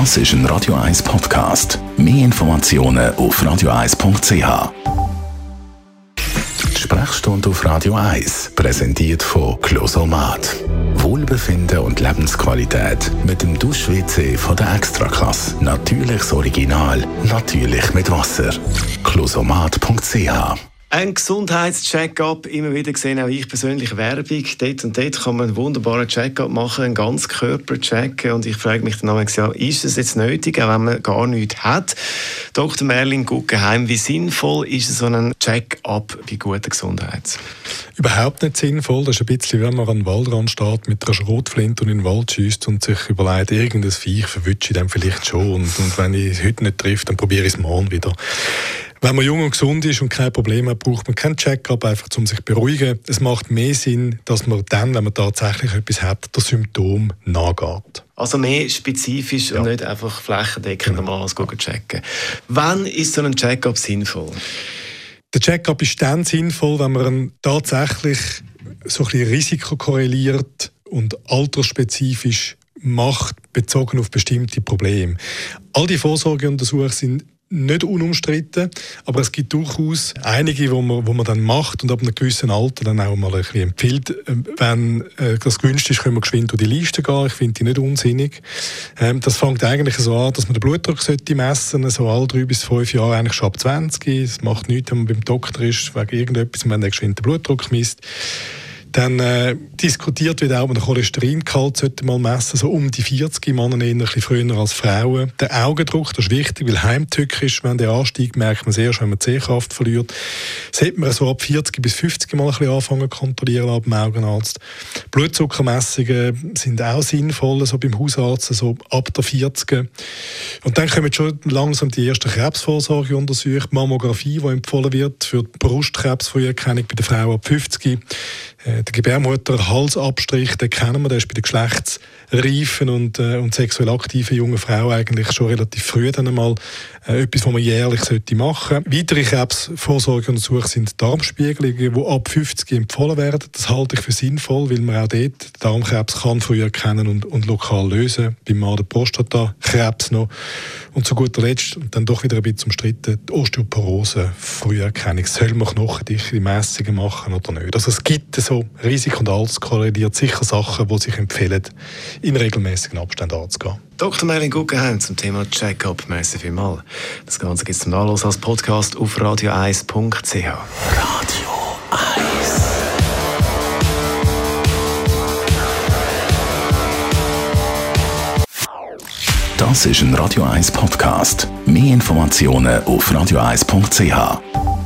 Das ist ein Radio 1 Podcast. Mehr Informationen auf radio1.ch. Die Sprechstunde auf Radio 1 präsentiert von Closomat. Wohlbefinden und Lebensqualität mit dem Dusch-WC von der Extraklasse. Natürliches Original, natürlich mit Wasser. Closomat.ch ein Gesundheitscheck-up, immer wieder gesehen, auch ich persönlich Werbung. Dort und dort kann man einen wunderbaren Check-up machen, einen ganz Körper-Check. Und ich frage mich dann auch, ja, ist es jetzt nötig, auch wenn man gar nichts hat? Dr. Merlin Guggenheim, wie sinnvoll ist so ein Check-up bei guter Gesundheit? Überhaupt nicht sinnvoll. Das ist ein bisschen, wenn man an den Waldrand steht, mit einer Schrotflinte und in den Wald schießt und sich überlegt, irgendein Viech verwünsche ich dann vielleicht schon. Und, und wenn ich es heute nicht treffe, dann probiere ich es morgen wieder. Wenn man jung und gesund ist und kein Problem hat, braucht man keinen Check-up, einfach um sich zu beruhigen. Es macht mehr Sinn, dass man dann, wenn man tatsächlich etwas hat, das Symptom nachgeht. Also mehr spezifisch ja. und nicht einfach flächendeckend genau. mal alles checken. Wann ist so ein Check-up sinnvoll? Der Check-up ist dann sinnvoll, wenn man tatsächlich so ein bisschen Risiko korreliert und altersspezifisch macht, bezogen auf bestimmte Probleme. All die Vorsorgeuntersuchungen sind nicht unumstritten, aber es gibt durchaus einige, wo man, wo man dann macht und ab einem gewissen Alter dann auch mal ein bisschen empfiehlt. Ähm, wenn äh, das gewünscht ist, können wir geschwind durch die Liste gehen. Ich finde die nicht unsinnig. Ähm, das fängt eigentlich so an, dass man den Blutdruck sollte messen, so alle drei bis fünf Jahre, eigentlich schon ab 20. Es macht nichts, wenn man beim Doktor ist, wegen irgendetwas, wenn er geschwind den Blutdruck misst. Dann äh, diskutiert wird auch, man den Cholesteringehalt sollte mal messen, so um die 40 Männer eher ein bisschen früher als Frauen. Der Augendruck, das ist wichtig, weil heimtückisch, wenn der ansteigt, merkt man sehr, wenn man Sehkraft verliert. Sollte man so ab 40 bis 50 Mal ein bisschen anfangen kontrollieren ab dem Augenarzt. Blutzuckermessungen sind auch sinnvoll, so beim Hausarzt, so ab der 40. Und dann kommen schon langsam die ersten Krebsvorsorgeuntersuchungen, Mammographie, die empfohlen wird für die Brustkrebsfrüherkennung bei der Frau ab 50. Äh, der Gebärmutter-Halsabstrich, den kennen wir, der ist bei den geschlechtsreifen und, äh, und sexuell aktiven jungen Frauen eigentlich schon relativ früh dann einmal äh, etwas, was man jährlich sollte machen sollte. Weitere Krebsvorsorgeuntersuchungen sind Darmspiegelungen, die ab 50 empfohlen werden. Das halte ich für sinnvoll, weil man auch dort Darmkrebs kann früher erkennen und, und lokal lösen. Beim Mann der Prostatakrebs noch. Und zu guter Letzt, und dann doch wieder ein bisschen umstritten, die Osteoporose, Früherkennung. Soll man knochendichte Messungen machen oder nicht? Also es gibt so Risiko und alles korreliert sicher Sachen, die sich empfehlen, in regelmäßigen Abständen anzugehen. Dr. Merlin Guggenheim zum Thema Check-up. Merci vielmals. Das Ganze gibt es zum Nachlass als Podcast auf radio1.ch. Radio 1 Das ist ein Radio 1 Podcast. Mehr Informationen auf radio1.ch.